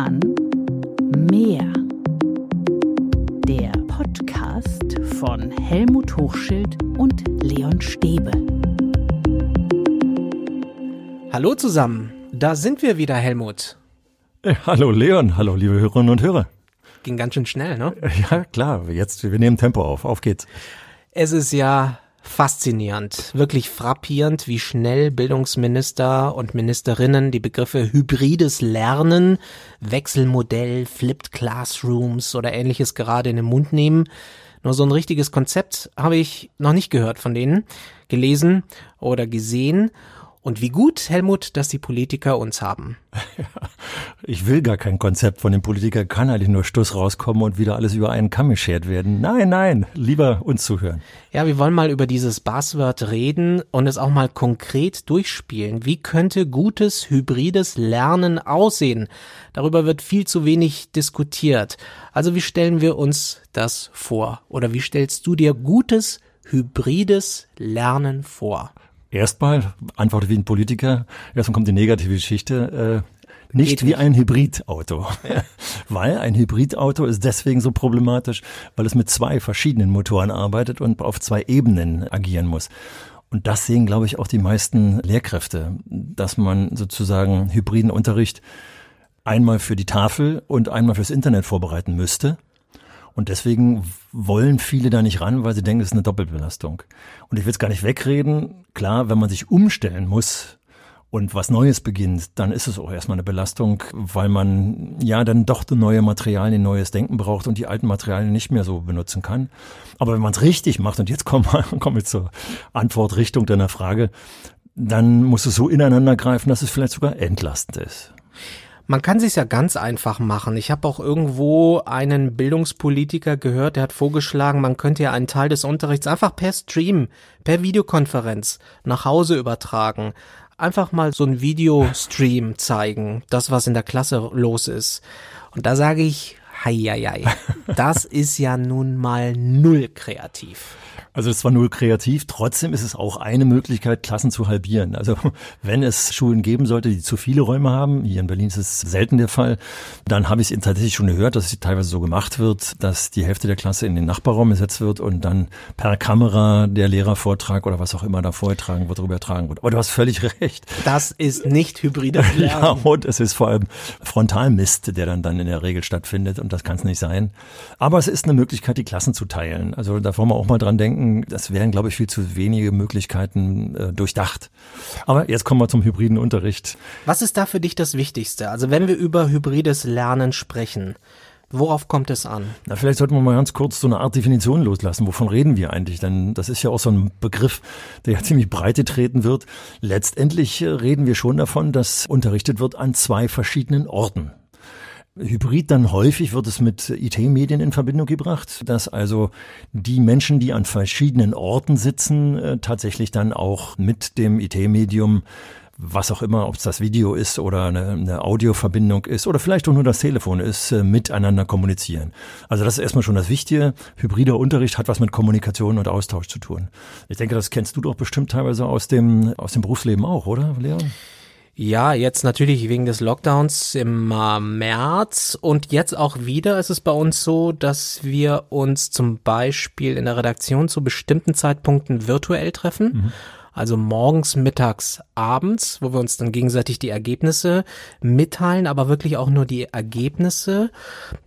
Roman Meer. Der Podcast von Helmut Hochschild und Leon Stäbe. Hallo zusammen, da sind wir wieder, Helmut. Äh, hallo Leon, hallo liebe Hörerinnen und Hörer. Ging ganz schön schnell, ne? Ja, klar, jetzt, wir nehmen Tempo auf, auf geht's. Es ist ja faszinierend, wirklich frappierend, wie schnell Bildungsminister und Ministerinnen die Begriffe hybrides Lernen, Wechselmodell, Flipped Classrooms oder ähnliches gerade in den Mund nehmen. Nur so ein richtiges Konzept habe ich noch nicht gehört von denen, gelesen oder gesehen. Und wie gut, Helmut, dass die Politiker uns haben. Ich will gar kein Konzept von den Politikern, kann eigentlich nur Stuss rauskommen und wieder alles über einen Kamm geschert werden. Nein, nein, lieber uns zuhören. Ja, wir wollen mal über dieses Buzzword reden und es auch mal konkret durchspielen. Wie könnte gutes hybrides Lernen aussehen? Darüber wird viel zu wenig diskutiert. Also wie stellen wir uns das vor? Oder wie stellst du dir gutes hybrides Lernen vor? Erstmal antworte wie ein Politiker. Erstmal kommt die negative Geschichte. Äh, nicht Geht wie nicht. ein Hybridauto. Ja. weil ein Hybridauto ist deswegen so problematisch, weil es mit zwei verschiedenen Motoren arbeitet und auf zwei Ebenen agieren muss. Und das sehen, glaube ich, auch die meisten Lehrkräfte, dass man sozusagen hybriden Unterricht einmal für die Tafel und einmal fürs Internet vorbereiten müsste. Und deswegen wollen viele da nicht ran, weil sie denken, es ist eine Doppelbelastung. Und ich will es gar nicht wegreden. Klar, wenn man sich umstellen muss und was Neues beginnt, dann ist es auch erstmal eine Belastung, weil man ja dann doch neue Materialien, neues Denken braucht und die alten Materialien nicht mehr so benutzen kann. Aber wenn man es richtig macht, und jetzt kommen wir, kommen wir zur Antwortrichtung deiner Frage, dann muss es so ineinander greifen, dass es vielleicht sogar entlastend ist. Man kann sich ja ganz einfach machen. Ich habe auch irgendwo einen Bildungspolitiker gehört, der hat vorgeschlagen, man könnte ja einen Teil des Unterrichts einfach per Stream, per Videokonferenz nach Hause übertragen. Einfach mal so ein Videostream zeigen, das was in der Klasse los ist. Und da sage ich, hei, hei, hei. das ist ja nun mal null kreativ. Also es war null kreativ, trotzdem ist es auch eine Möglichkeit, Klassen zu halbieren. Also wenn es Schulen geben sollte, die zu viele Räume haben, hier in Berlin ist es selten der Fall, dann habe ich es tatsächlich schon gehört, dass es teilweise so gemacht wird, dass die Hälfte der Klasse in den Nachbarraum gesetzt wird und dann per Kamera der Lehrervortrag oder was auch immer da vorgetragen wird, darüber ertragen wird. Aber du hast völlig recht. Das ist nicht hybrides Lernen. ja, und es ist vor allem Frontalmist, der dann, dann in der Regel stattfindet und das kann es nicht sein. Aber es ist eine Möglichkeit, die Klassen zu teilen. Also da wollen wir auch mal dran denken, denken, das wären, glaube ich, viel zu wenige Möglichkeiten äh, durchdacht. Aber jetzt kommen wir zum hybriden Unterricht. Was ist da für dich das Wichtigste? Also wenn wir über hybrides Lernen sprechen, Worauf kommt es an? Na, vielleicht sollten wir mal ganz kurz so eine Art Definition loslassen. Wovon reden wir eigentlich? Denn das ist ja auch so ein Begriff, der ja ziemlich breite treten wird. Letztendlich äh, reden wir schon davon, dass unterrichtet wird an zwei verschiedenen Orten. Hybrid dann häufig wird es mit IT-Medien in Verbindung gebracht, dass also die Menschen, die an verschiedenen Orten sitzen, äh, tatsächlich dann auch mit dem IT-Medium was auch immer, ob es das Video ist oder eine, eine Audioverbindung ist oder vielleicht auch nur das Telefon ist, äh, miteinander kommunizieren. Also das ist erstmal schon das Wichtige. Hybrider Unterricht hat was mit Kommunikation und Austausch zu tun. Ich denke, das kennst du doch bestimmt teilweise aus dem, aus dem Berufsleben auch, oder, Leon? Ja, jetzt natürlich wegen des Lockdowns im äh, März und jetzt auch wieder ist es bei uns so, dass wir uns zum Beispiel in der Redaktion zu bestimmten Zeitpunkten virtuell treffen. Mhm. Also morgens, mittags, abends, wo wir uns dann gegenseitig die Ergebnisse mitteilen, aber wirklich auch nur die Ergebnisse.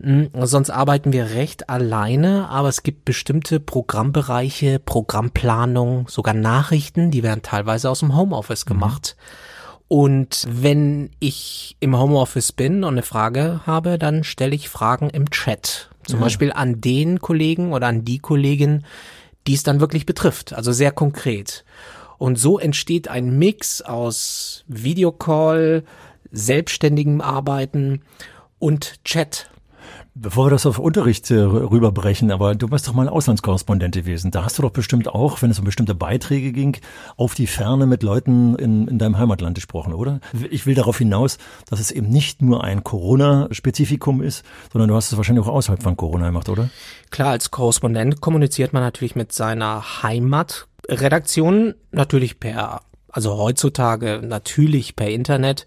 Hm, sonst arbeiten wir recht alleine, aber es gibt bestimmte Programmbereiche, Programmplanung, sogar Nachrichten, die werden teilweise aus dem Homeoffice mhm. gemacht. Mhm. Und wenn ich im Homeoffice bin und eine Frage habe, dann stelle ich Fragen im Chat. Zum ja. Beispiel an den Kollegen oder an die Kollegin, die es dann wirklich betrifft. Also sehr konkret. Und so entsteht ein Mix aus Videocall, selbstständigem Arbeiten und Chat. Bevor wir das auf Unterricht äh, rüberbrechen, aber du bist doch mal Auslandskorrespondent gewesen. Da hast du doch bestimmt auch, wenn es um bestimmte Beiträge ging, auf die Ferne mit Leuten in, in deinem Heimatland gesprochen, oder? Ich will darauf hinaus, dass es eben nicht nur ein Corona-Spezifikum ist, sondern du hast es wahrscheinlich auch außerhalb von Corona gemacht, oder? Klar, als Korrespondent kommuniziert man natürlich mit seiner Heimatredaktion, natürlich per, also heutzutage natürlich per Internet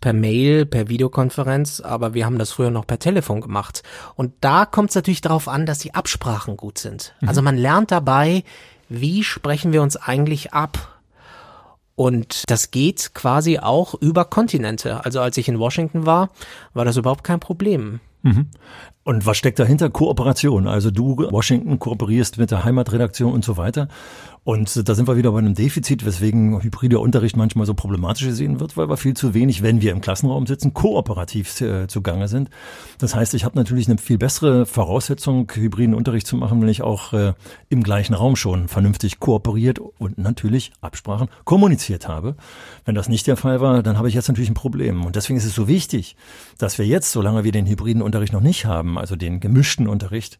per Mail, per Videokonferenz, aber wir haben das früher noch per Telefon gemacht. Und da kommt es natürlich darauf an, dass die Absprachen gut sind. Mhm. Also man lernt dabei, wie sprechen wir uns eigentlich ab? Und das geht quasi auch über Kontinente. Also als ich in Washington war, war das überhaupt kein Problem. Mhm. Und was steckt dahinter? Kooperation. Also du, Washington, kooperierst mit der Heimatredaktion und so weiter. Und da sind wir wieder bei einem Defizit, weswegen hybrider Unterricht manchmal so problematisch gesehen wird, weil wir viel zu wenig, wenn wir im Klassenraum sitzen, kooperativ äh, zugange sind. Das heißt, ich habe natürlich eine viel bessere Voraussetzung, hybriden Unterricht zu machen, wenn ich auch äh, im gleichen Raum schon vernünftig kooperiert und natürlich Absprachen kommuniziert habe. Wenn das nicht der Fall war, dann habe ich jetzt natürlich ein Problem. Und deswegen ist es so wichtig, dass wir jetzt, solange wir den hybriden Unterricht noch nicht haben, also den gemischten Unterricht,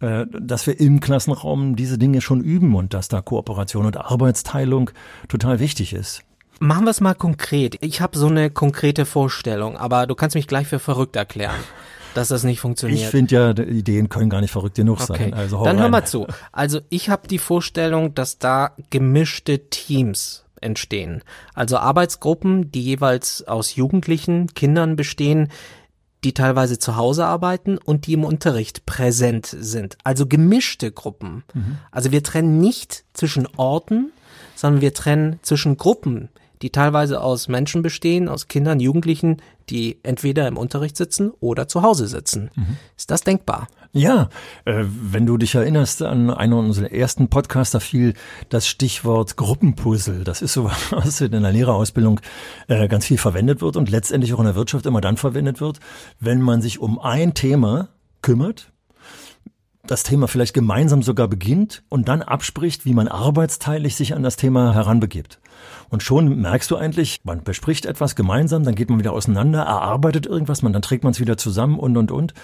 dass wir im Klassenraum diese Dinge schon üben und dass da Kooperation und Arbeitsteilung total wichtig ist. Machen wir es mal konkret. Ich habe so eine konkrete Vorstellung, aber du kannst mich gleich für verrückt erklären, dass das nicht funktioniert. Ich finde ja, Ideen können gar nicht verrückt genug okay. sein. Also Dann hör mal zu. Also ich habe die Vorstellung, dass da gemischte Teams entstehen. Also Arbeitsgruppen, die jeweils aus Jugendlichen, Kindern bestehen, die teilweise zu Hause arbeiten und die im Unterricht präsent sind. Also gemischte Gruppen. Mhm. Also wir trennen nicht zwischen Orten, sondern wir trennen zwischen Gruppen, die teilweise aus Menschen bestehen, aus Kindern, Jugendlichen, die entweder im Unterricht sitzen oder zu Hause sitzen. Mhm. Ist das denkbar? Ja, äh, wenn du dich erinnerst an einen unserer ersten Podcaster fiel das Stichwort Gruppenpuzzle. Das ist so was in der Lehrerausbildung äh, ganz viel verwendet wird und letztendlich auch in der Wirtschaft immer dann verwendet wird, wenn man sich um ein Thema kümmert, das Thema vielleicht gemeinsam sogar beginnt und dann abspricht, wie man arbeitsteilig sich an das Thema heranbegibt. Und schon merkst du eigentlich, man bespricht etwas gemeinsam, dann geht man wieder auseinander, erarbeitet irgendwas, man, dann trägt man es wieder zusammen und, und, und.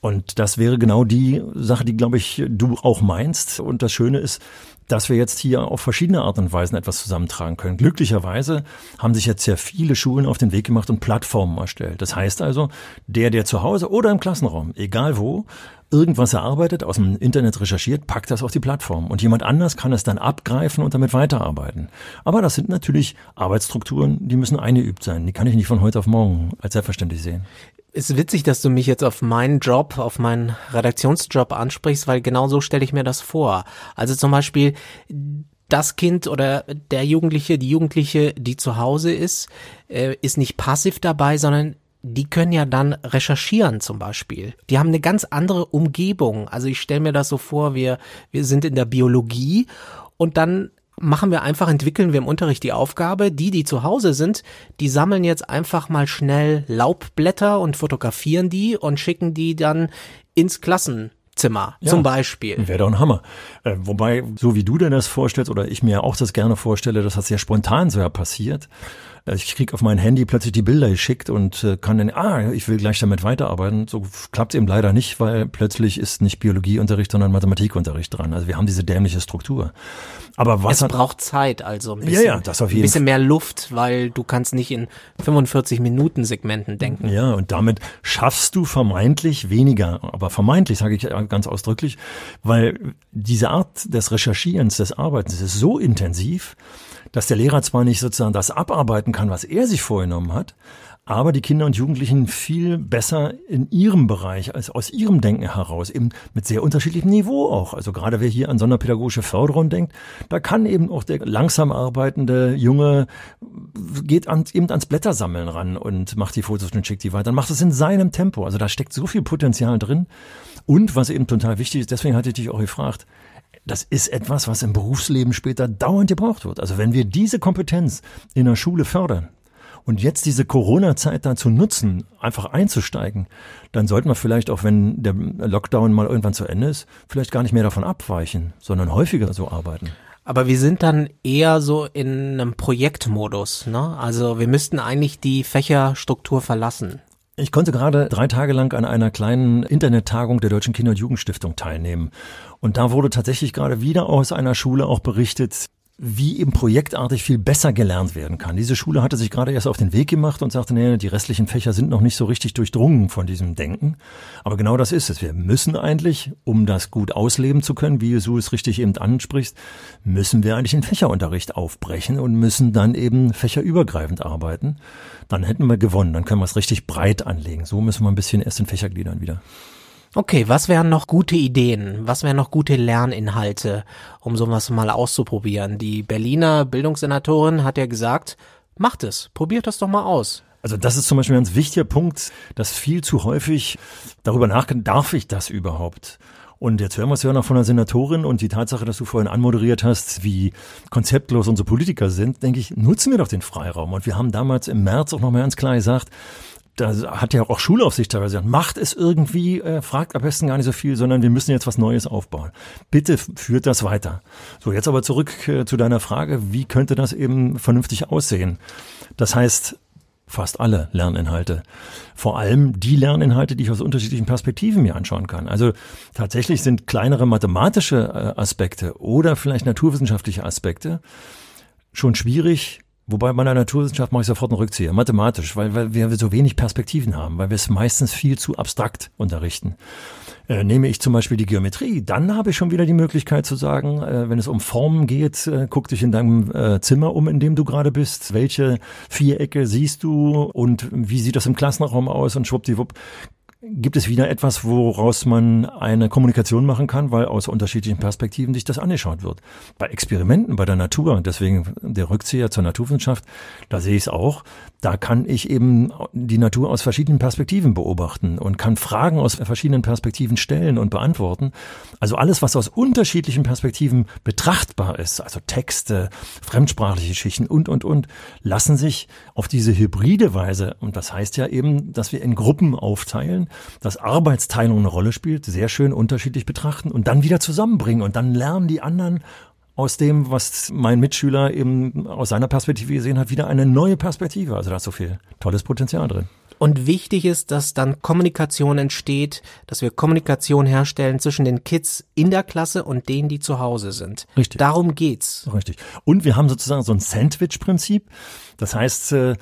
Und das wäre genau die Sache, die, glaube ich, du auch meinst. Und das Schöne ist, dass wir jetzt hier auf verschiedene Art und Weisen etwas zusammentragen können. Glücklicherweise haben sich jetzt sehr viele Schulen auf den Weg gemacht und Plattformen erstellt. Das heißt also, der, der zu Hause oder im Klassenraum, egal wo, irgendwas erarbeitet, aus dem Internet recherchiert, packt das auf die Plattform. Und jemand anders kann es dann abgreifen und damit weiterarbeiten. Aber das sind natürlich Arbeitsstrukturen, die müssen eingeübt sein. Die kann ich nicht von heute auf morgen als selbstverständlich sehen. Ist witzig, dass du mich jetzt auf meinen Job, auf meinen Redaktionsjob ansprichst, weil genau so stelle ich mir das vor. Also zum Beispiel das Kind oder der Jugendliche, die Jugendliche, die zu Hause ist, äh, ist nicht passiv dabei, sondern die können ja dann recherchieren zum Beispiel. Die haben eine ganz andere Umgebung. Also ich stelle mir das so vor, wir, wir sind in der Biologie und dann machen wir einfach, entwickeln wir im Unterricht die Aufgabe, die, die zu Hause sind, die sammeln jetzt einfach mal schnell Laubblätter und fotografieren die und schicken die dann ins Klassen. Zimmer ja, zum Beispiel. Wäre doch ein Hammer. Äh, wobei, so wie du dir das vorstellst oder ich mir auch das gerne vorstelle, dass das sehr spontan so ja passiert. Äh, ich krieg auf mein Handy plötzlich die Bilder geschickt und äh, kann dann, ah, ich will gleich damit weiterarbeiten. So klappt es eben leider nicht, weil plötzlich ist nicht Biologieunterricht, sondern Mathematikunterricht dran. Also wir haben diese dämliche Struktur. Aber was es hat, braucht Zeit, also ein bisschen, ja, ja, das auf jeden ein bisschen mehr Luft, weil du kannst nicht in 45 Minuten Segmenten denken. Ja, und damit schaffst du vermeintlich weniger, aber vermeintlich sage ich ganz ausdrücklich, weil diese Art des Recherchierens, des Arbeitens ist so intensiv, dass der Lehrer zwar nicht sozusagen das abarbeiten kann, was er sich vorgenommen hat, aber die Kinder und Jugendlichen viel besser in ihrem Bereich, als aus ihrem Denken heraus, eben mit sehr unterschiedlichem Niveau auch. Also gerade wer hier an sonderpädagogische Förderung denkt, da kann eben auch der langsam arbeitende Junge geht an, eben ans Blättersammeln ran und macht die Fotos und schickt die weiter. Dann macht es in seinem Tempo. Also da steckt so viel Potenzial drin. Und was eben total wichtig ist, deswegen hatte ich dich auch gefragt, das ist etwas, was im Berufsleben später dauernd gebraucht wird. Also wenn wir diese Kompetenz in der Schule fördern, und jetzt diese Corona-Zeit dazu nutzen, einfach einzusteigen, dann sollten wir vielleicht auch, wenn der Lockdown mal irgendwann zu Ende ist, vielleicht gar nicht mehr davon abweichen, sondern häufiger so arbeiten. Aber wir sind dann eher so in einem Projektmodus, ne? Also wir müssten eigentlich die Fächerstruktur verlassen. Ich konnte gerade drei Tage lang an einer kleinen Internettagung der Deutschen Kinder- und Jugendstiftung teilnehmen. Und da wurde tatsächlich gerade wieder aus einer Schule auch berichtet, wie eben projektartig viel besser gelernt werden kann. Diese Schule hatte sich gerade erst auf den Weg gemacht und sagte, nee, die restlichen Fächer sind noch nicht so richtig durchdrungen von diesem Denken. Aber genau das ist es. Wir müssen eigentlich, um das gut ausleben zu können, wie du es richtig eben ansprichst, müssen wir eigentlich den Fächerunterricht aufbrechen und müssen dann eben fächerübergreifend arbeiten. Dann hätten wir gewonnen, dann können wir es richtig breit anlegen. So müssen wir ein bisschen erst in Fächergliedern wieder. Okay, was wären noch gute Ideen? Was wären noch gute Lerninhalte, um sowas mal auszuprobieren? Die Berliner Bildungssenatorin hat ja gesagt, macht es, probiert das doch mal aus. Also das ist zum Beispiel ein ganz wichtiger Punkt, dass viel zu häufig darüber nachgedacht, darf ich das überhaupt? Und jetzt hören wir es ja noch von der Senatorin und die Tatsache, dass du vorhin anmoderiert hast, wie konzeptlos unsere Politiker sind, denke ich, nutzen wir doch den Freiraum. Und wir haben damals im März auch nochmal ganz klar gesagt, da hat ja auch Schulaufsicht teilweise gesagt, macht es irgendwie, äh, fragt am besten gar nicht so viel, sondern wir müssen jetzt was Neues aufbauen. Bitte führt das weiter. So, jetzt aber zurück äh, zu deiner Frage, wie könnte das eben vernünftig aussehen? Das heißt, fast alle Lerninhalte. Vor allem die Lerninhalte, die ich aus unterschiedlichen Perspektiven mir anschauen kann. Also tatsächlich sind kleinere mathematische äh, Aspekte oder vielleicht naturwissenschaftliche Aspekte schon schwierig Wobei bei der Naturwissenschaft mache ich sofort einen Rückzieher, mathematisch, weil, weil wir so wenig Perspektiven haben, weil wir es meistens viel zu abstrakt unterrichten. Äh, nehme ich zum Beispiel die Geometrie, dann habe ich schon wieder die Möglichkeit zu sagen, äh, wenn es um Formen geht, äh, guck dich in deinem äh, Zimmer um, in dem du gerade bist, welche Vierecke siehst du und wie sieht das im Klassenraum aus und schwuppdiwupp gibt es wieder etwas, woraus man eine Kommunikation machen kann, weil aus unterschiedlichen Perspektiven sich das angeschaut wird. Bei Experimenten, bei der Natur, deswegen der Rückzieher zur Naturwissenschaft, da sehe ich es auch, da kann ich eben die Natur aus verschiedenen Perspektiven beobachten und kann Fragen aus verschiedenen Perspektiven stellen und beantworten. Also alles, was aus unterschiedlichen Perspektiven betrachtbar ist, also Texte, fremdsprachliche Schichten und, und, und, lassen sich auf diese hybride Weise, und das heißt ja eben, dass wir in Gruppen aufteilen, dass Arbeitsteilung eine Rolle spielt, sehr schön unterschiedlich betrachten und dann wieder zusammenbringen und dann lernen die anderen aus dem, was mein Mitschüler eben aus seiner Perspektive gesehen hat, wieder eine neue Perspektive. Also da ist so viel tolles Potenzial drin. Und wichtig ist, dass dann Kommunikation entsteht, dass wir Kommunikation herstellen zwischen den Kids in der Klasse und denen, die zu Hause sind. Richtig. Darum geht's. Richtig. Und wir haben sozusagen so ein Sandwich-Prinzip. Das heißt, äh,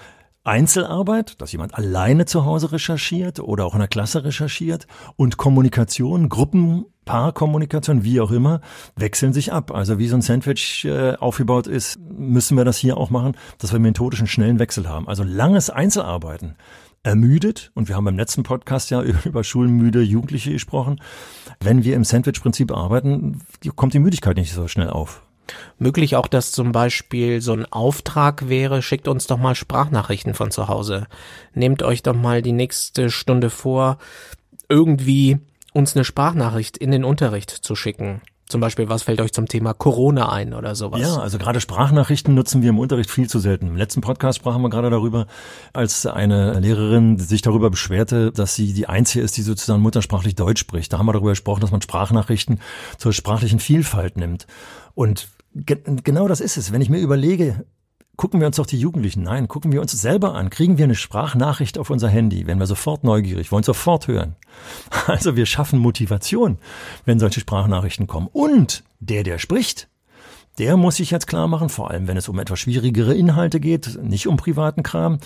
Einzelarbeit, dass jemand alleine zu Hause recherchiert oder auch in der Klasse recherchiert und Kommunikation, Gruppen, Paarkommunikation, wie auch immer, wechseln sich ab. Also wie so ein Sandwich äh, aufgebaut ist, müssen wir das hier auch machen, dass wir methodischen schnellen Wechsel haben. Also langes Einzelarbeiten ermüdet und wir haben beim letzten Podcast ja über schulmüde Jugendliche gesprochen. Wenn wir im Sandwich-Prinzip arbeiten, kommt die Müdigkeit nicht so schnell auf. Möglich auch, dass zum Beispiel so ein Auftrag wäre, schickt uns doch mal Sprachnachrichten von zu Hause. Nehmt euch doch mal die nächste Stunde vor, irgendwie uns eine Sprachnachricht in den Unterricht zu schicken. Zum Beispiel, was fällt euch zum Thema Corona ein oder sowas? Ja, also gerade Sprachnachrichten nutzen wir im Unterricht viel zu selten. Im letzten Podcast sprachen wir gerade darüber, als eine Lehrerin sich darüber beschwerte, dass sie die Einzige ist, die sozusagen muttersprachlich Deutsch spricht. Da haben wir darüber gesprochen, dass man Sprachnachrichten zur sprachlichen Vielfalt nimmt. Und Ge genau das ist es. Wenn ich mir überlege, gucken wir uns doch die Jugendlichen, nein, gucken wir uns selber an. Kriegen wir eine Sprachnachricht auf unser Handy, werden wir sofort neugierig, wollen sofort hören. Also wir schaffen Motivation, wenn solche Sprachnachrichten kommen. Und der, der spricht, der muss sich jetzt klar machen, vor allem wenn es um etwas schwierigere Inhalte geht, nicht um privaten Kram,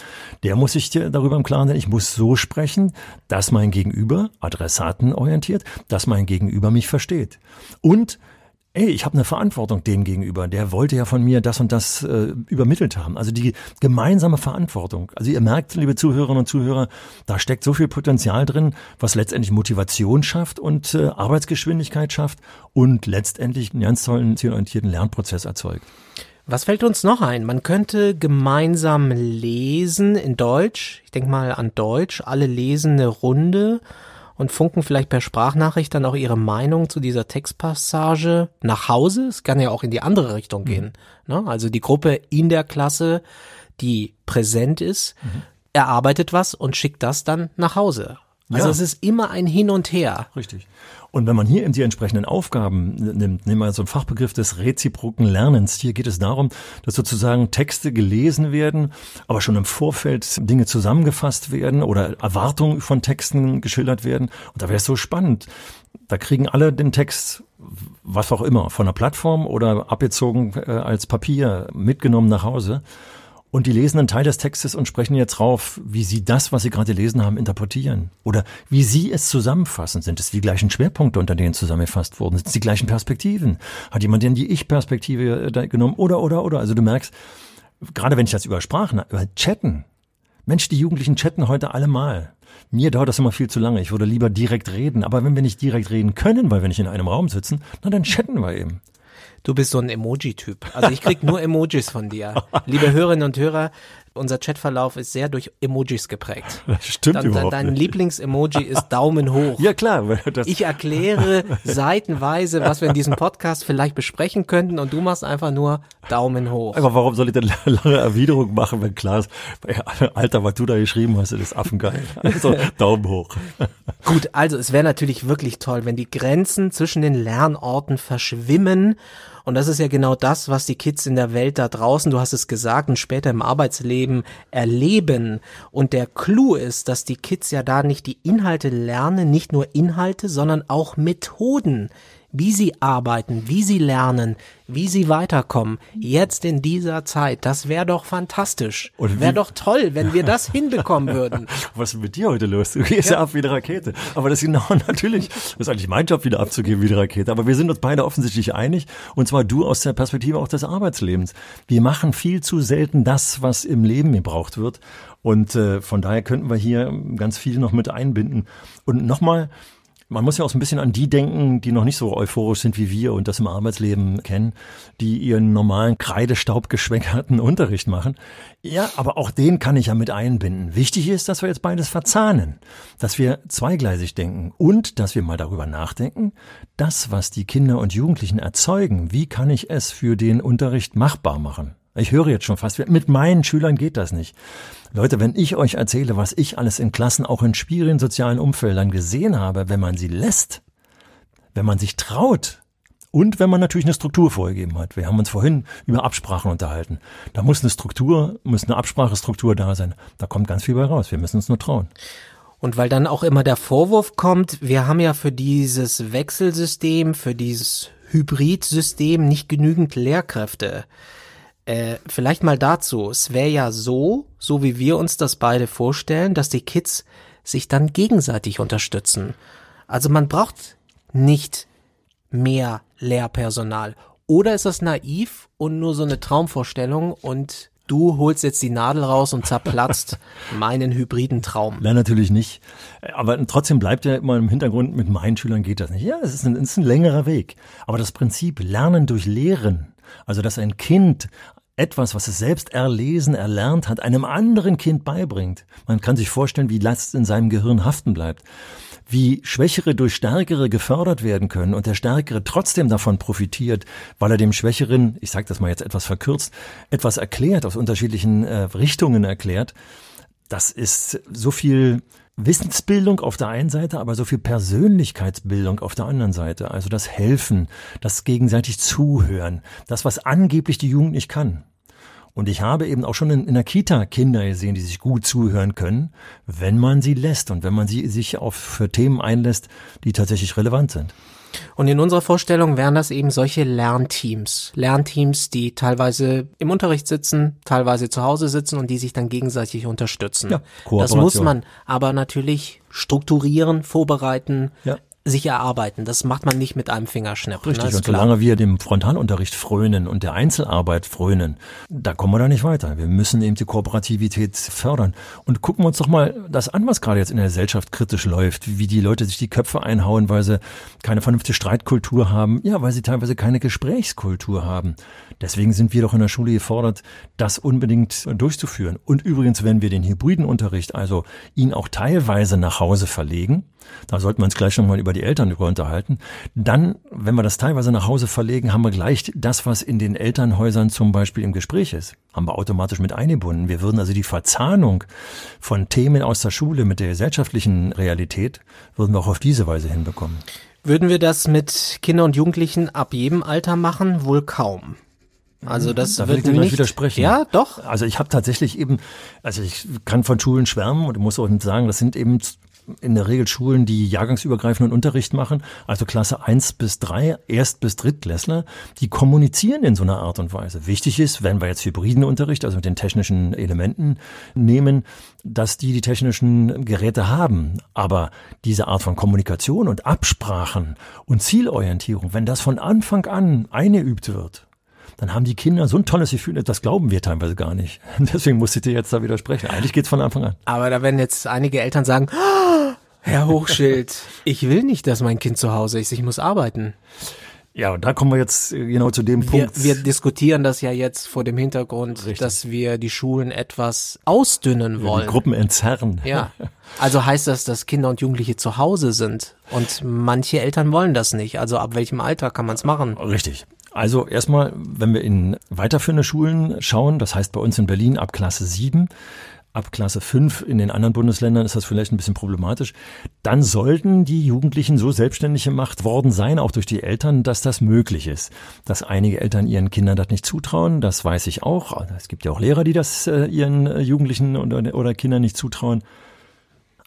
der muss sich darüber im Klaren sein, ich muss so sprechen, dass mein Gegenüber, adressatenorientiert, dass mein Gegenüber mich versteht. Und ey, ich habe eine Verantwortung dem gegenüber. Der wollte ja von mir das und das äh, übermittelt haben. Also die gemeinsame Verantwortung. Also ihr merkt, liebe Zuhörerinnen und Zuhörer, da steckt so viel Potenzial drin, was letztendlich Motivation schafft und äh, Arbeitsgeschwindigkeit schafft und letztendlich einen ganz tollen zielorientierten Lernprozess erzeugt. Was fällt uns noch ein? Man könnte gemeinsam lesen in Deutsch. Ich denke mal an Deutsch. Alle lesen eine Runde und funken vielleicht per Sprachnachricht dann auch ihre Meinung zu dieser Textpassage nach Hause. Es kann ja auch in die andere Richtung gehen. Mhm. Ne? Also die Gruppe in der Klasse, die präsent ist, mhm. erarbeitet was und schickt das dann nach Hause. Also ja. es ist immer ein Hin und Her. Richtig. Und wenn man hier eben die entsprechenden Aufgaben nimmt, nehmen wir so einen Fachbegriff des reziproken Lernens. Hier geht es darum, dass sozusagen Texte gelesen werden, aber schon im Vorfeld Dinge zusammengefasst werden oder Erwartungen von Texten geschildert werden. Und da wäre es so spannend. Da kriegen alle den Text, was auch immer, von der Plattform oder abgezogen äh, als Papier mitgenommen nach Hause. Und die lesen einen Teil des Textes und sprechen jetzt drauf, wie sie das, was sie gerade gelesen haben, interpretieren. Oder wie sie es zusammenfassen. Sind es die gleichen Schwerpunkte, unter denen zusammengefasst wurden? Sind es die gleichen Perspektiven? Hat jemand denn die Ich-Perspektive äh, genommen? Oder, oder, oder. Also du merkst, gerade wenn ich das über Sprachen, über Chatten. Mensch, die Jugendlichen chatten heute alle mal. Mir dauert das immer viel zu lange. Ich würde lieber direkt reden. Aber wenn wir nicht direkt reden können, weil wir nicht in einem Raum sitzen, na dann chatten wir eben. Du bist so ein Emoji-Typ. Also ich krieg nur Emojis von dir. Liebe Hörerinnen und Hörer, unser Chatverlauf ist sehr durch Emojis geprägt. Das stimmt dann, überhaupt Dein Lieblings-Emoji ist Daumen hoch. Ja klar. ich erkläre seitenweise, was wir in diesem Podcast vielleicht besprechen könnten und du machst einfach nur Daumen hoch. Aber warum soll ich denn lange Erwiderung machen, wenn klar ist, Alter, was du da geschrieben hast, das ist affengeil. Also Daumen hoch. Gut, also es wäre natürlich wirklich toll, wenn die Grenzen zwischen den Lernorten verschwimmen und das ist ja genau das, was die Kids in der Welt da draußen, du hast es gesagt, und später im Arbeitsleben erleben. Und der Clou ist, dass die Kids ja da nicht die Inhalte lernen, nicht nur Inhalte, sondern auch Methoden wie sie arbeiten, wie sie lernen, wie sie weiterkommen, jetzt in dieser Zeit. Das wäre doch fantastisch. Wäre doch toll, wenn wir das hinbekommen würden. Was ist mit dir heute los? Du gehst ja, ab wie eine Rakete. Aber das ist genau natürlich, das ist eigentlich mein Job, wieder abzugeben wie eine Rakete. Aber wir sind uns beide offensichtlich einig. Und zwar du aus der Perspektive auch des Arbeitslebens. Wir machen viel zu selten das, was im Leben gebraucht wird. Und äh, von daher könnten wir hier ganz viel noch mit einbinden. Und nochmal, man muss ja auch so ein bisschen an die denken, die noch nicht so euphorisch sind wie wir und das im Arbeitsleben kennen, die ihren normalen kreidestaubgeschwängerten Unterricht machen. Ja, aber auch den kann ich ja mit einbinden. Wichtig ist, dass wir jetzt beides verzahnen, dass wir zweigleisig denken und dass wir mal darüber nachdenken, das, was die Kinder und Jugendlichen erzeugen, wie kann ich es für den Unterricht machbar machen? Ich höre jetzt schon fast, mit meinen Schülern geht das nicht. Leute, wenn ich euch erzähle, was ich alles in Klassen, auch in schwierigen sozialen Umfeldern gesehen habe, wenn man sie lässt, wenn man sich traut und wenn man natürlich eine Struktur vorgegeben hat. Wir haben uns vorhin über Absprachen unterhalten. Da muss eine Struktur, muss eine Absprachestruktur da sein. Da kommt ganz viel bei raus. Wir müssen uns nur trauen. Und weil dann auch immer der Vorwurf kommt, wir haben ja für dieses Wechselsystem, für dieses Hybridsystem nicht genügend Lehrkräfte. Äh, vielleicht mal dazu. Es wäre ja so, so wie wir uns das beide vorstellen, dass die Kids sich dann gegenseitig unterstützen. Also man braucht nicht mehr Lehrpersonal. Oder ist das naiv und nur so eine Traumvorstellung und du holst jetzt die Nadel raus und zerplatzt meinen hybriden Traum. Nein, natürlich nicht. Aber trotzdem bleibt ja immer im Hintergrund, mit meinen Schülern geht das nicht. Ja, es ist ein, es ist ein längerer Weg. Aber das Prinzip Lernen durch Lehren, also dass ein Kind etwas, was es selbst erlesen, erlernt hat, einem anderen Kind beibringt. Man kann sich vorstellen, wie Last in seinem Gehirn haften bleibt. Wie Schwächere durch Stärkere gefördert werden können und der Stärkere trotzdem davon profitiert, weil er dem Schwächeren, ich sage das mal jetzt etwas verkürzt, etwas erklärt, aus unterschiedlichen äh, Richtungen erklärt. Das ist so viel Wissensbildung auf der einen Seite, aber so viel Persönlichkeitsbildung auf der anderen Seite. Also das Helfen, das gegenseitig Zuhören, das, was angeblich die Jugend nicht kann. Und ich habe eben auch schon in, in der Kita Kinder gesehen, die sich gut zuhören können, wenn man sie lässt und wenn man sie sich auf für Themen einlässt, die tatsächlich relevant sind. Und in unserer Vorstellung wären das eben solche Lernteams. Lernteams, die teilweise im Unterricht sitzen, teilweise zu Hause sitzen und die sich dann gegenseitig unterstützen. Ja, das muss man aber natürlich strukturieren, vorbereiten, ja sich erarbeiten. Das macht man nicht mit einem Fingerschnipp. Ne? Richtig, ne? und solange wir dem Frontalunterricht frönen und der Einzelarbeit frönen, da kommen wir da nicht weiter. Wir müssen eben die Kooperativität fördern. Und gucken wir uns doch mal das an, was gerade jetzt in der Gesellschaft kritisch läuft, wie die Leute sich die Köpfe einhauen, weil sie keine vernünftige Streitkultur haben, ja, weil sie teilweise keine Gesprächskultur haben. Deswegen sind wir doch in der Schule gefordert, das unbedingt durchzuführen. Und übrigens, wenn wir den hybriden Unterricht, also ihn auch teilweise nach Hause verlegen, da sollten wir uns gleich nochmal über über die Eltern unterhalten. Dann, wenn wir das teilweise nach Hause verlegen, haben wir gleich das, was in den Elternhäusern zum Beispiel im Gespräch ist, haben wir automatisch mit eingebunden. Wir würden also die Verzahnung von Themen aus der Schule mit der gesellschaftlichen Realität, würden wir auch auf diese Weise hinbekommen. Würden wir das mit Kindern und Jugendlichen ab jedem Alter machen? Wohl kaum. Also das da wird ich dir nicht widersprechen. Ja, doch. Also ich habe tatsächlich eben, also ich kann von Schulen schwärmen und muss auch sagen, das sind eben in der Regel Schulen, die jahrgangsübergreifenden Unterricht machen, also Klasse 1 bis 3, Erst- bis Drittklässler, die kommunizieren in so einer Art und Weise. Wichtig ist, wenn wir jetzt hybriden Unterricht, also mit den technischen Elementen nehmen, dass die die technischen Geräte haben. Aber diese Art von Kommunikation und Absprachen und Zielorientierung, wenn das von Anfang an eingeübt wird, dann haben die Kinder so ein tolles Gefühl, das glauben wir teilweise gar nicht. Deswegen musste ich dir jetzt da widersprechen. Eigentlich geht's von Anfang an. Aber da werden jetzt einige Eltern sagen, "Ah, Herr Hochschild, ich will nicht, dass mein Kind zu Hause ist, ich muss arbeiten. Ja, und da kommen wir jetzt äh, genau zu dem Wir, Punkt. wir diskutieren das ja jetzt vor dem Hintergrund, Richtig. dass wir die Schulen etwas ausdünnen die wollen. Gruppen entzerren. Ja. Also heißt das, dass Kinder und Jugendliche zu Hause sind. Und manche Eltern wollen das nicht. Also ab welchem Alter kann man es machen? Richtig. Also erstmal, wenn wir in weiterführende Schulen schauen, das heißt bei uns in Berlin ab Klasse 7, ab Klasse 5 in den anderen Bundesländern ist das vielleicht ein bisschen problematisch, dann sollten die Jugendlichen so selbstständig gemacht worden sein, auch durch die Eltern, dass das möglich ist. Dass einige Eltern ihren Kindern das nicht zutrauen, das weiß ich auch. Es gibt ja auch Lehrer, die das äh, ihren äh, Jugendlichen oder, Kindern nicht zutrauen.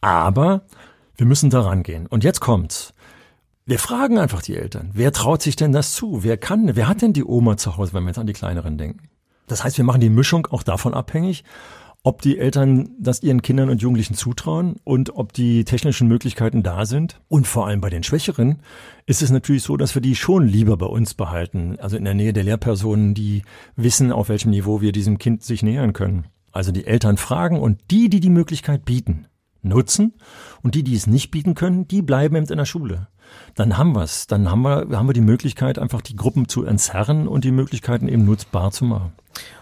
Aber wir müssen daran gehen. Und jetzt kommt's. Wir fragen einfach die Eltern, wer traut sich denn das zu? Wer kann, wer hat denn die Oma zu Hause, wenn wir jetzt an die kleineren denken? Das heißt, wir machen die Mischung auch davon abhängig, ob die Eltern das ihren Kindern und Jugendlichen zutrauen und ob die technischen Möglichkeiten da sind. Und vor allem bei den Schwächeren ist es natürlich so, dass wir die schon lieber bei uns behalten, also in der Nähe der Lehrpersonen, die wissen, auf welchem Niveau wir diesem Kind sich nähern können. Also die Eltern fragen und die, die die Möglichkeit bieten, nutzen und die, die es nicht bieten können, die bleiben eben in der Schule. Dann haben wir's. Dann haben wir, haben wir die Möglichkeit, einfach die Gruppen zu entzerren und die Möglichkeiten eben nutzbar zu machen.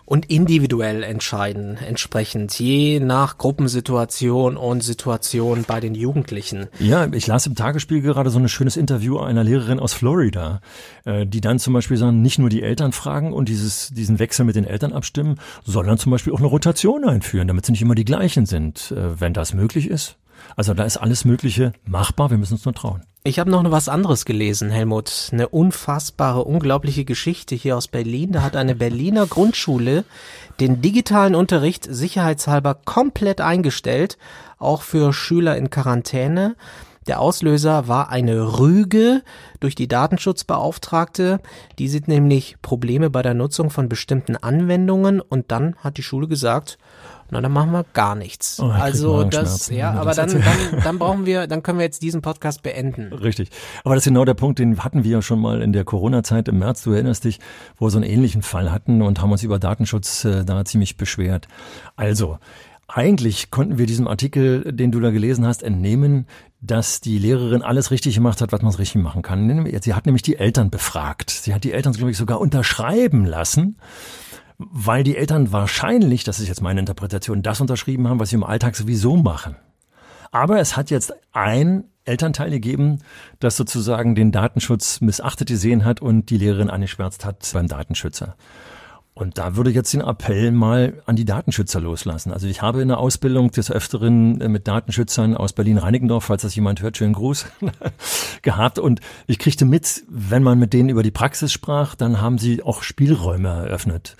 Und individuell entscheiden, entsprechend, je nach Gruppensituation und Situation bei den Jugendlichen. Ja, ich las im Tagesspiel gerade so ein schönes Interview einer Lehrerin aus Florida, äh, die dann zum Beispiel sagen, nicht nur die Eltern fragen und dieses, diesen Wechsel mit den Eltern abstimmen, sondern zum Beispiel auch eine Rotation einführen, damit sie nicht immer die gleichen sind, äh, wenn das möglich ist. Also da ist alles Mögliche machbar, wir müssen uns nur trauen. Ich habe noch was anderes gelesen, Helmut. Eine unfassbare, unglaubliche Geschichte hier aus Berlin. Da hat eine Berliner Grundschule den digitalen Unterricht sicherheitshalber komplett eingestellt, auch für Schüler in Quarantäne. Der Auslöser war eine Rüge durch die Datenschutzbeauftragte. Die sieht nämlich Probleme bei der Nutzung von bestimmten Anwendungen und dann hat die Schule gesagt, na, dann machen wir gar nichts. Oh, also das, ja, aber das dann, dann, dann brauchen wir, dann können wir jetzt diesen Podcast beenden. Richtig. Aber das ist genau der Punkt, den hatten wir ja schon mal in der Corona-Zeit im März, du erinnerst dich, wo wir so einen ähnlichen Fall hatten und haben uns über Datenschutz äh, da ziemlich beschwert. Also, eigentlich konnten wir diesem Artikel, den du da gelesen hast, entnehmen, dass die Lehrerin alles richtig gemacht hat, was man richtig machen kann. Sie hat nämlich die Eltern befragt. Sie hat die Eltern, glaube ich, sogar unterschreiben lassen, weil die Eltern wahrscheinlich, das ist jetzt meine Interpretation, das unterschrieben haben, was sie im Alltag sowieso machen. Aber es hat jetzt ein Elternteil gegeben, das sozusagen den Datenschutz missachtet gesehen hat und die Lehrerin angeschwärzt hat beim Datenschützer. Und da würde ich jetzt den Appell mal an die Datenschützer loslassen. Also ich habe in der Ausbildung des Öfteren äh, mit Datenschützern aus Berlin-Reinickendorf, falls das jemand hört, schönen Gruß, gehabt. Und ich kriegte mit, wenn man mit denen über die Praxis sprach, dann haben sie auch Spielräume eröffnet.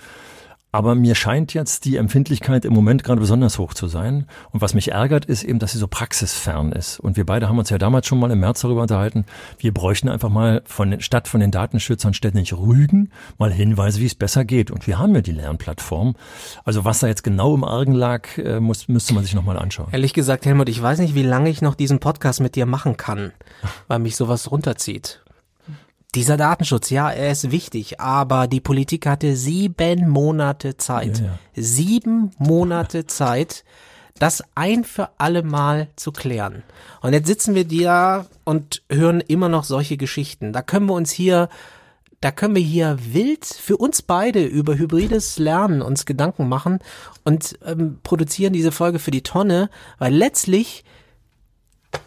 Aber mir scheint jetzt die Empfindlichkeit im Moment gerade besonders hoch zu sein. Und was mich ärgert, ist eben, dass sie so praxisfern ist. Und wir beide haben uns ja damals schon mal im März darüber unterhalten. Wir bräuchten einfach mal von den, statt von den Datenschützern ständig Rügen mal Hinweise, wie es besser geht. Und wir haben ja die Lernplattform. Also was da jetzt genau im Argen lag, äh, muss, müsste man sich nochmal anschauen. Ehrlich gesagt, Helmut, ich weiß nicht, wie lange ich noch diesen Podcast mit dir machen kann, weil mich sowas runterzieht. Dieser Datenschutz, ja, er ist wichtig, aber die Politik hatte sieben Monate Zeit. Ja, ja. Sieben Monate Zeit, das ein für alle Mal zu klären. Und jetzt sitzen wir da und hören immer noch solche Geschichten. Da können wir uns hier, da können wir hier wild für uns beide über hybrides Lernen uns Gedanken machen und ähm, produzieren diese Folge für die Tonne, weil letztlich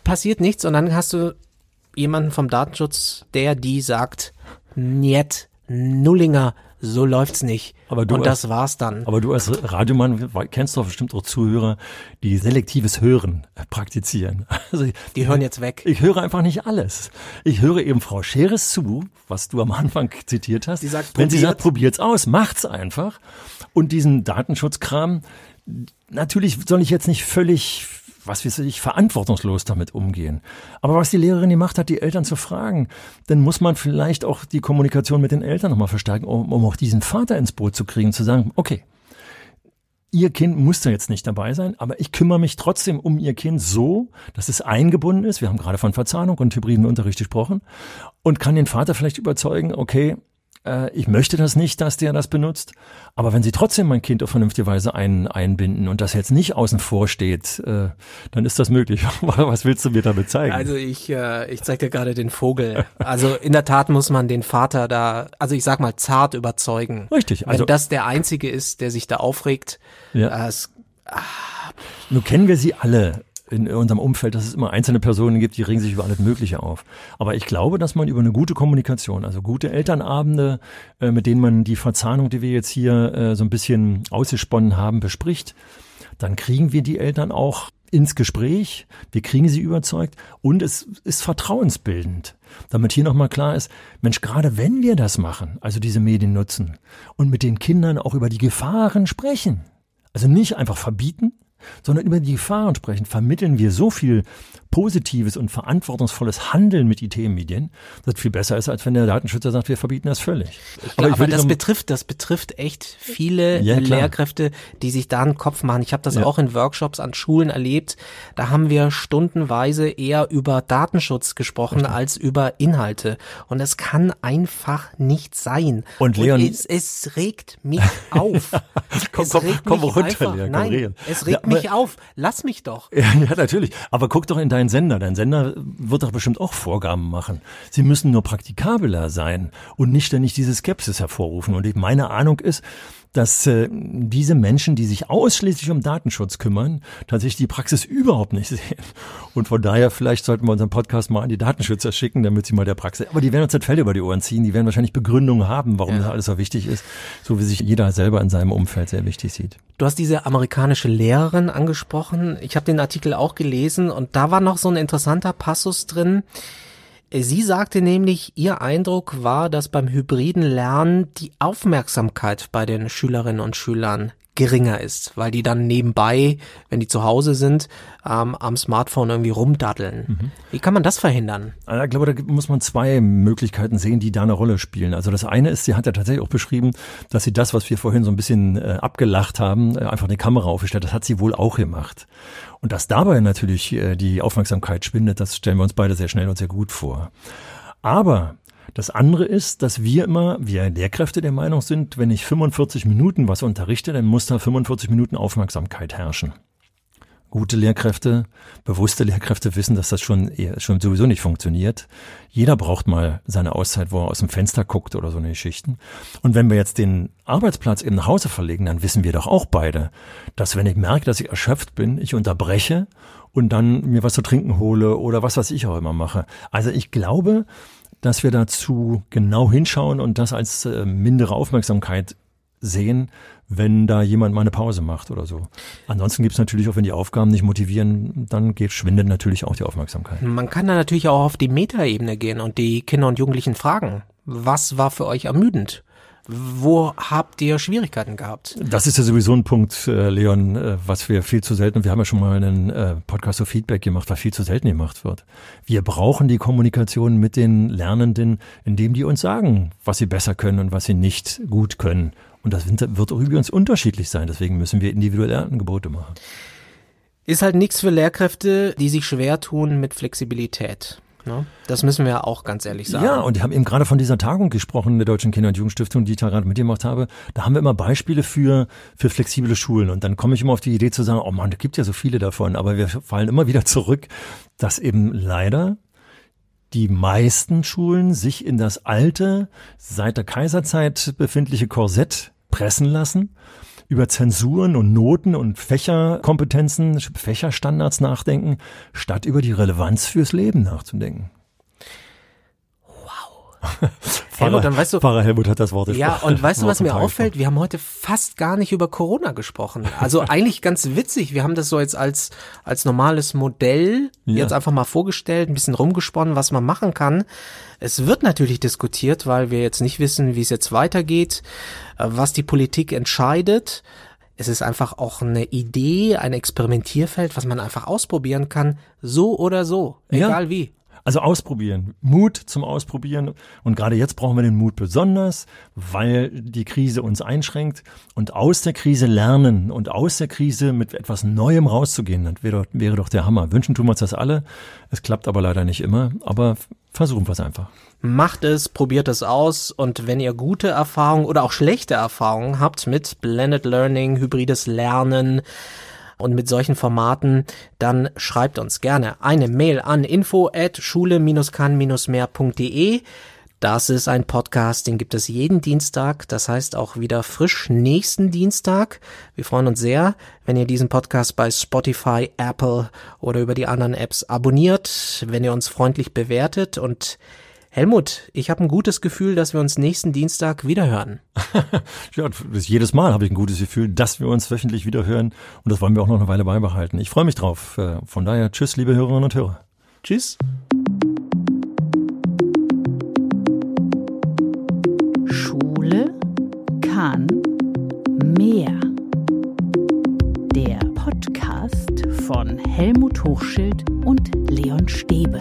passiert nichts und dann hast du jemanden vom Datenschutz, der die sagt, niet, Nullinger, so läuft's nicht. Aber du und als, das war's dann. Aber du als Radiomann kennst doch bestimmt auch Zuhörer, die selektives Hören praktizieren. Also die hören jetzt weg. Ich höre einfach nicht alles. Ich höre eben Frau Scheres zu, was du am Anfang zitiert hast. Die sagt, Wenn sie sagt, probiert's aus, macht's einfach. Und diesen Datenschutzkram, natürlich soll ich jetzt nicht völlig was weiß ich, verantwortungslos damit umgehen. Aber was die Lehrerin gemacht hat, die Eltern zu fragen, dann muss man vielleicht auch die Kommunikation mit den Eltern nochmal verstärken, um, um auch diesen Vater ins Boot zu kriegen, zu sagen, okay, Ihr Kind muss da jetzt nicht dabei sein, aber ich kümmere mich trotzdem um Ihr Kind so, dass es eingebunden ist. Wir haben gerade von Verzahnung und hybriden Unterricht gesprochen und kann den Vater vielleicht überzeugen, okay, äh, ich möchte das nicht, dass der das benutzt, aber wenn Sie trotzdem mein Kind auf vernünftige Weise ein, einbinden und das jetzt nicht außen vor steht, äh, dann ist das möglich. Was willst du mir damit zeigen? Also ich, äh, ich zeig dir gerade den Vogel. Also in der Tat muss man den Vater da, also ich sag mal zart überzeugen. Richtig. Also Wenn das der Einzige ist, der sich da aufregt, Ja. äh, es, Nun kennen wir sie alle in unserem Umfeld, dass es immer einzelne Personen gibt, die regen sich über alles Mögliche auf. Aber ich glaube, dass man über eine gute Kommunikation, also gute Elternabende, äh, mit denen man die Verzahnung, die wir jetzt hier äh, so ein bisschen ausgesponnen haben, bespricht, dann kriegen wir die Eltern auch ins Gespräch, wir kriegen sie überzeugt und es ist vertrauensbildend. Damit hier nochmal klar ist, Mensch, gerade wenn wir das machen, also diese Medien nutzen und mit den Kindern auch über die Gefahren sprechen, also nicht einfach verbieten, sondern über die Gefahren sprechen, vermitteln wir so viel positives und verantwortungsvolles Handeln mit IT-Medien, das viel besser ist, als wenn der Datenschützer sagt, wir verbieten das völlig. aber, ich aber das betrifft, das betrifft echt viele Ja, klar. Lehrkräfte, die sich da einen Kopf machen. Ich habe das Ja. auch in Workshops an Schulen erlebt. Da haben wir stundenweise eher über Datenschutz gesprochen als über Inhalte. Und das kann einfach nicht sein. Und Leon- es, es regt mich auf. Komm, komm, komm runter, einfach, Leon, Nein, reden. es Ja, regt aber- mich auf. Lass mich doch. Ja, ja, natürlich. Aber guck doch in deinen Sender. Dein Sender wird doch bestimmt auch Vorgaben machen. Sie müssen nur praktikabler sein und nicht ständig diese Skepsis hervorrufen. Und meine Ahnung ist, dass äh, diese Menschen, die sich ausschließlich um Datenschutz kümmern, tatsächlich die Praxis überhaupt nicht sehen. Und von daher, vielleicht sollten wir unseren Podcast mal an die Datenschützer schicken, damit sie mal der Praxis. Aber die werden uns das Fell über die Ohren ziehen. Die werden wahrscheinlich Begründungen haben, warum das alles so wichtig ist, so wie sich jeder selber in seinem Umfeld sehr wichtig sieht. Du hast diese amerikanische Lehrerin angesprochen. Ich habe den Artikel auch gelesen und da war noch so ein interessanter Passus drin. Sie sagte nämlich, ihr Eindruck war, dass beim hybriden Lernen die Aufmerksamkeit bei den Schülerinnen und Schülern geringer ist, weil die dann nebenbei, wenn die zu Hause sind, ähm, am Smartphone irgendwie rumdaddeln. Wie kann man das verhindern? Also Ich glaube, da muss man zwei Möglichkeiten sehen, die da eine Rolle spielen. Also das eine ist, sie hat ja tatsächlich auch beschrieben, dass sie das, was wir vorhin so ein bisschen äh, abgelacht haben, äh, einfach eine Kamera aufgestellt, das hat sie wohl auch gemacht. Und dass dabei natürlich äh, die Aufmerksamkeit schwindet, das stellen wir uns beide sehr schnell und sehr gut vor. Aber das andere ist, dass wir immer, wir Lehrkräfte der Meinung sind, wenn ich 45 Minuten was unterrichte, dann muss da 45 Minuten Aufmerksamkeit herrschen. Gute Lehrkräfte, bewusste Lehrkräfte wissen, dass das schon, schon sowieso nicht funktioniert. Jeder braucht mal seine Auszeit, wo er aus dem Fenster guckt oder so eine Geschichten. Und wenn wir jetzt den Arbeitsplatz eben nach Hause verlegen, dann wissen wir doch auch beide, dass wenn ich merke, dass ich erschöpft bin, ich unterbreche und dann mir was zu trinken hole oder was, was ich auch immer mache. Also ich glaube, dass wir dazu genau hinschauen und das als äh, mindere Aufmerksamkeit sehen, wenn da jemand mal eine Pause macht oder so. Ansonsten gibt's natürlich auch, wenn die Aufgaben nicht motivieren, dann geht, schwindet natürlich auch die Aufmerksamkeit. Man kann da natürlich auch auf die Metaebene gehen und die Kinder und Jugendlichen fragen. Was war für euch ermüdend? Wo habt ihr Schwierigkeiten gehabt? Das ist ja sowieso ein Punkt, äh, Leon, äh, was wir viel zu selten, wir haben ja schon mal einen äh, Podcast zu Feedback gemacht, was viel zu selten gemacht wird. Wir brauchen die Kommunikation mit den Lernenden, indem die uns sagen, was sie besser können und was sie nicht gut können. Und das wird wird auch übrigens unterschiedlich sein. Deswegen müssen wir individuelle Angebote machen. Ist halt nichts für Lehrkräfte, die sich schwer tun mit Flexibilität. Ne? Das müssen wir auch ganz ehrlich sagen. Ja, und wir haben eben gerade von dieser Tagung gesprochen der Deutschen Kinder- und Jugendstiftung, die ich da gerade mitgemacht habe. Da haben wir immer Beispiele für, für flexible Schulen. Und dann komme ich immer auf die Idee zu sagen, oh Mann, da gibt ja so viele davon. Aber wir fallen immer wieder zurück, dass eben leider die meisten Schulen sich in das alte, seit der Kaiserzeit befindliche Korsett pressen lassen, über Zensuren und Noten und Fächerkompetenzen, Fächerstandards nachdenken, statt über die Relevanz fürs Leben nachzudenken. Wow. Helmut, dann weißt du, Pfarrer Helmut hat das Wort. Ja, und weißt du, was mir auffällt? Wir haben heute fast gar nicht über Corona gesprochen. Also eigentlich ganz witzig. Wir haben das so jetzt als, als normales Modell ja. jetzt einfach mal vorgestellt, ein bisschen rumgesponnen, was man machen kann. Es wird natürlich diskutiert, weil wir jetzt nicht wissen, wie es jetzt weitergeht, äh, was die Politik entscheidet. Es ist einfach auch eine Idee, ein Experimentierfeld, was man einfach ausprobieren kann, so oder so, egal ja. wie. Also ausprobieren, Mut zum Ausprobieren. Und gerade jetzt brauchen wir den Mut besonders, weil die Krise uns einschränkt. Und aus der Krise lernen und aus der Krise mit etwas Neuem rauszugehen, das wäre wäre doch der Hammer. Wünschen tun wir uns das alle. Es klappt aber leider nicht immer. Aber versuchen wir es einfach. Macht es, probiert es aus und wenn ihr gute Erfahrungen oder auch schlechte Erfahrungen habt mit Blended Learning, hybrides Lernen, und mit solchen Formaten, dann schreibt uns gerne eine Mail an info at schule-kann-mehr.de. Das ist ein Podcast, den gibt es jeden Dienstag, das heißt auch wieder frisch nächsten Dienstag. Wir freuen uns sehr, wenn ihr diesen Podcast bei Spotify, Apple oder über die anderen Apps abonniert, wenn ihr uns freundlich bewertet und Helmut, ich habe ein gutes Gefühl, dass wir uns nächsten Dienstag wiederhören. ja, jedes Mal habe ich ein gutes Gefühl, dass wir uns wöchentlich wiederhören und das wollen wir auch noch eine Weile beibehalten. Ich freue mich drauf. Äh, von daher, tschüss, liebe Hörerinnen und Hörer. Tschüss. Schule kann mehr. Der Podcast von Helmut Hochschild und Leon Stäbe.